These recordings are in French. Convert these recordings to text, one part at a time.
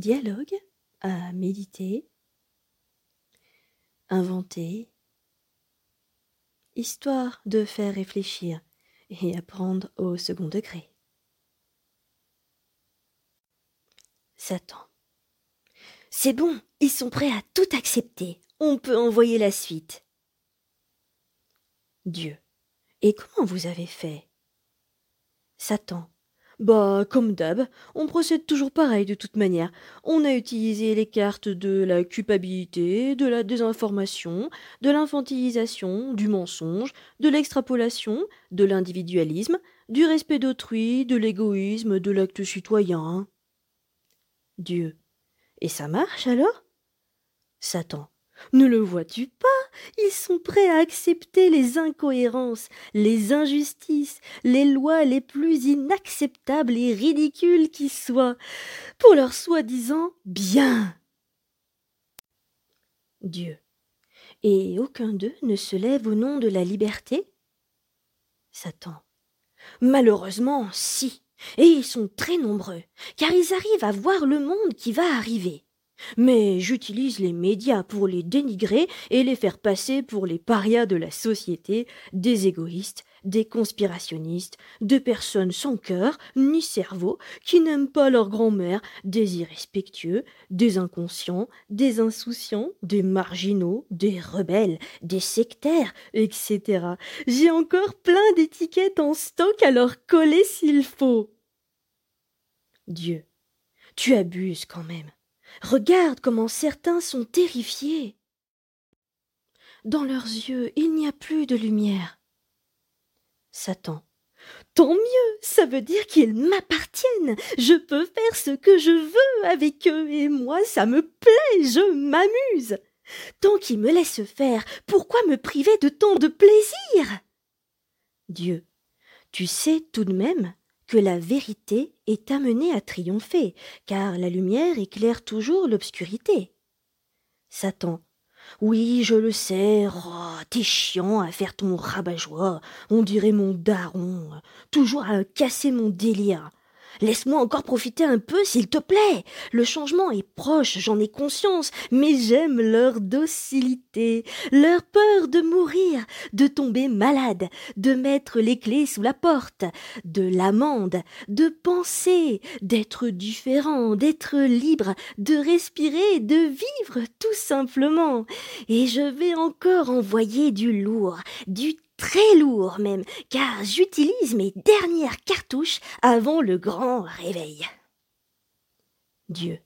dialogue à méditer, inventer, histoire de faire réfléchir et apprendre au second degré. Satan. C'est bon, ils sont prêts à tout accepter. On peut envoyer la suite. Dieu. Et comment vous avez fait? Satan. Bah, comme d'hab, on procède toujours pareil de toute manière. On a utilisé les cartes de la culpabilité, de la désinformation, de l'infantilisation, du mensonge, de l'extrapolation, de l'individualisme, du respect d'autrui, de l'égoïsme, de l'acte citoyen. Dieu. Et ça marche alors? Satan. Ne le vois-tu pas? Ils sont prêts à accepter les incohérences, les injustices, les lois les plus inacceptables et ridicules qui soient, pour leur soi-disant bien. Dieu. Et aucun d'eux ne se lève au nom de la liberté? Satan. Malheureusement, si. Et ils sont très nombreux, car ils arrivent à voir le monde qui va arriver. Mais j'utilise les médias pour les dénigrer et les faire passer pour les parias de la société, des égoïstes, des conspirationnistes, de personnes sans cœur ni cerveau, qui n'aiment pas leur grand-mère, des irrespectueux, des inconscients, des insouciants, des marginaux, des rebelles, des sectaires, etc. J'ai encore plein d'étiquettes en stock à leur coller s'il faut. Dieu, tu abuses quand même. Regarde comment certains sont terrifiés. Dans leurs yeux, il n'y a plus de lumière. Satan. Tant mieux, ça veut dire qu'ils m'appartiennent. Je peux faire ce que je veux avec eux, et moi ça me plaît, je m'amuse. Tant qu'ils me laissent faire, pourquoi me priver de tant de plaisir? Dieu, tu sais tout de même la vérité est amenée à triompher, car la lumière éclaire toujours l'obscurité. Satan. Oui, je le sais, oh, t'es chiant à faire ton rabat-joie, on dirait mon daron, toujours à casser mon délire. Laisse-moi encore profiter un peu, s'il te plaît. Le changement est proche, j'en ai conscience, mais j'aime leur docilité, leur peur de mourir, de tomber malade, de mettre les clés sous la porte, de l'amende, de penser, d'être différent, d'être libre, de respirer, de vivre tout simplement. Et je vais encore envoyer du lourd, du très lourd même, car j'utilise mes dernières cartouches avant le grand réveil. Dieu.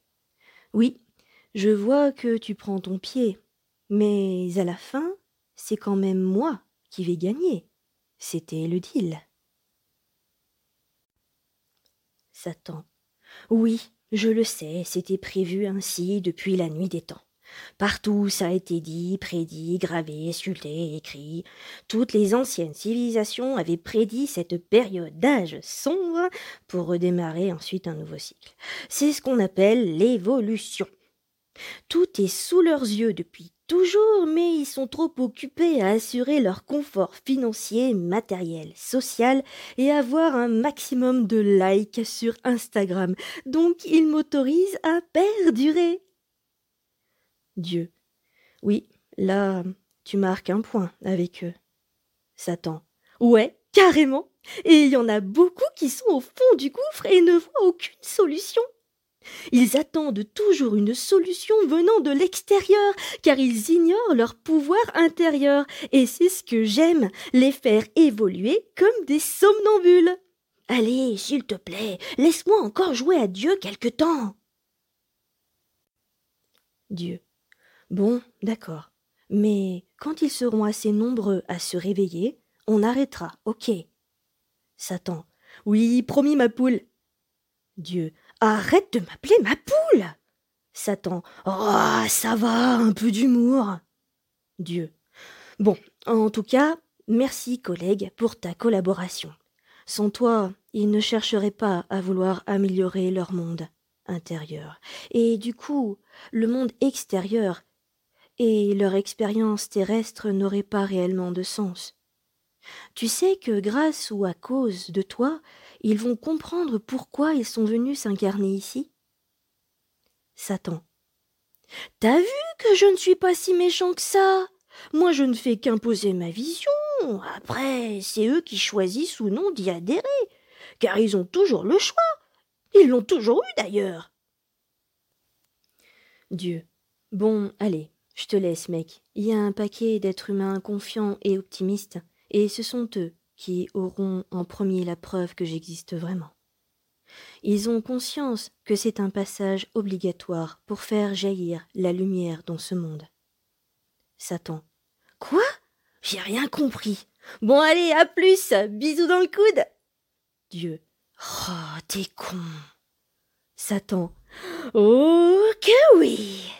Oui, je vois que tu prends ton pied, mais à la fin, c'est quand même moi qui vais gagner. C'était le deal. Satan. Oui, je le sais, c'était prévu ainsi depuis la nuit des temps. Partout ça a été dit, prédit, gravé, sculpté, écrit. Toutes les anciennes civilisations avaient prédit cette période d'âge sombre pour redémarrer ensuite un nouveau cycle. C'est ce qu'on appelle l'évolution. Tout est sous leurs yeux depuis toujours, mais ils sont trop occupés à assurer leur confort financier, matériel, social et avoir un maximum de likes sur Instagram. Donc ils m'autorisent à perdurer. Dieu. Oui, là, tu marques un point avec eux. Satan. Ouais, carrément. Et il y en a beaucoup qui sont au fond du gouffre et ne voient aucune solution. Ils attendent toujours une solution venant de l'extérieur, car ils ignorent leur pouvoir intérieur, et c'est ce que j'aime, les faire évoluer comme des somnambules. Allez, s'il te plaît, laisse-moi encore jouer à Dieu quelque temps. Dieu. Bon, d'accord. Mais quand ils seront assez nombreux à se réveiller, on arrêtera, ok. Satan. Oui, promis, ma poule. Dieu. Arrête de m'appeler ma poule. Satan. Oh, ça va, un peu d'humour. Dieu. Bon, en tout cas, merci, collègue, pour ta collaboration. Sans toi, ils ne chercheraient pas à vouloir améliorer leur monde intérieur. Et du coup, le monde extérieur et leur expérience terrestre n'aurait pas réellement de sens. Tu sais que grâce ou à cause de toi, ils vont comprendre pourquoi ils sont venus s'incarner ici Satan. T'as vu que je ne suis pas si méchant que ça? Moi je ne fais qu'imposer ma vision. Après, c'est eux qui choisissent ou non d'y adhérer, car ils ont toujours le choix. Ils l'ont toujours eu d'ailleurs. Dieu. Bon, allez, je te laisse, mec. Il y a un paquet d'êtres humains confiants et optimistes, et ce sont eux qui auront en premier la preuve que j'existe vraiment. Ils ont conscience que c'est un passage obligatoire pour faire jaillir la lumière dans ce monde. Satan. Quoi? J'ai rien compris. Bon allez, à plus. Bisous dans le coude. Dieu. Oh, t'es con. Satan. Oh que oui.